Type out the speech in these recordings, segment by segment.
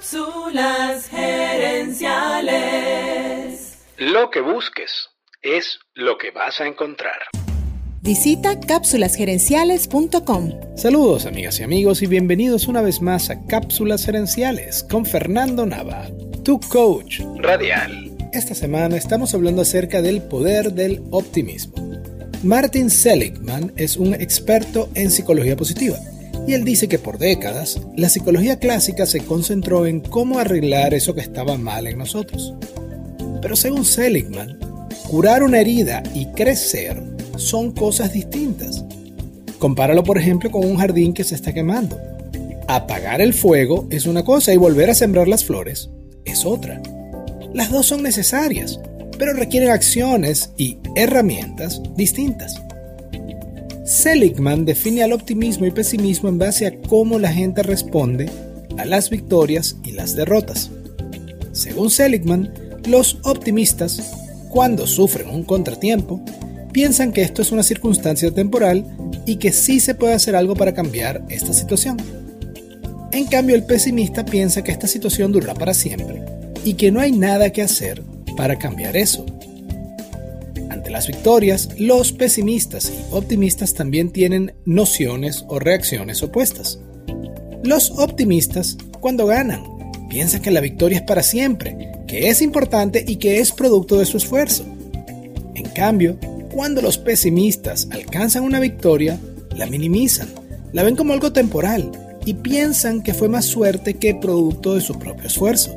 Cápsulas gerenciales. Lo que busques es lo que vas a encontrar. Visita cápsulasgerenciales.com. Saludos amigas y amigos y bienvenidos una vez más a Cápsulas Gerenciales con Fernando Nava, tu coach radial. Esta semana estamos hablando acerca del poder del optimismo. Martin Seligman es un experto en psicología positiva y él dice que por décadas la psicología clásica se concentró en cómo arreglar eso que estaba mal en nosotros. Pero según Seligman, curar una herida y crecer son cosas distintas. Compáralo por ejemplo con un jardín que se está quemando. Apagar el fuego es una cosa y volver a sembrar las flores es otra. Las dos son necesarias, pero requieren acciones y herramientas distintas. Seligman define al optimismo y pesimismo en base a cómo la gente responde a las victorias y las derrotas. Según Seligman, los optimistas, cuando sufren un contratiempo, piensan que esto es una circunstancia temporal y que sí se puede hacer algo para cambiar esta situación. En cambio, el pesimista piensa que esta situación durará para siempre y que no hay nada que hacer para cambiar eso las victorias, los pesimistas y optimistas también tienen nociones o reacciones opuestas. Los optimistas, cuando ganan, piensan que la victoria es para siempre, que es importante y que es producto de su esfuerzo. En cambio, cuando los pesimistas alcanzan una victoria, la minimizan, la ven como algo temporal y piensan que fue más suerte que producto de su propio esfuerzo.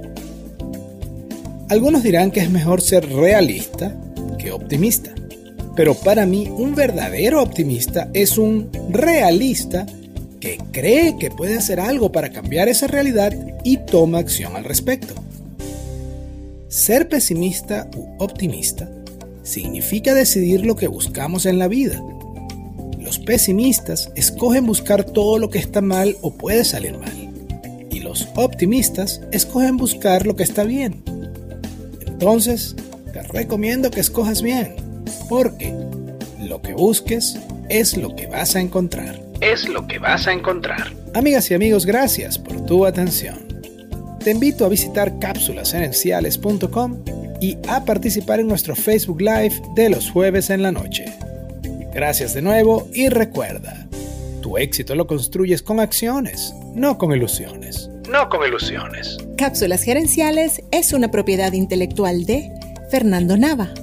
Algunos dirán que es mejor ser realista optimista. Pero para mí un verdadero optimista es un realista que cree que puede hacer algo para cambiar esa realidad y toma acción al respecto. Ser pesimista u optimista significa decidir lo que buscamos en la vida. Los pesimistas escogen buscar todo lo que está mal o puede salir mal. Y los optimistas escogen buscar lo que está bien. Entonces, te recomiendo que escojas bien, porque lo que busques es lo que vas a encontrar. Es lo que vas a encontrar. Amigas y amigos, gracias por tu atención. Te invito a visitar cápsulasherenciales.com y a participar en nuestro Facebook Live de los jueves en la noche. Gracias de nuevo y recuerda, tu éxito lo construyes con acciones, no con ilusiones. No con ilusiones. Cápsulas Gerenciales es una propiedad intelectual de Fernando Nava.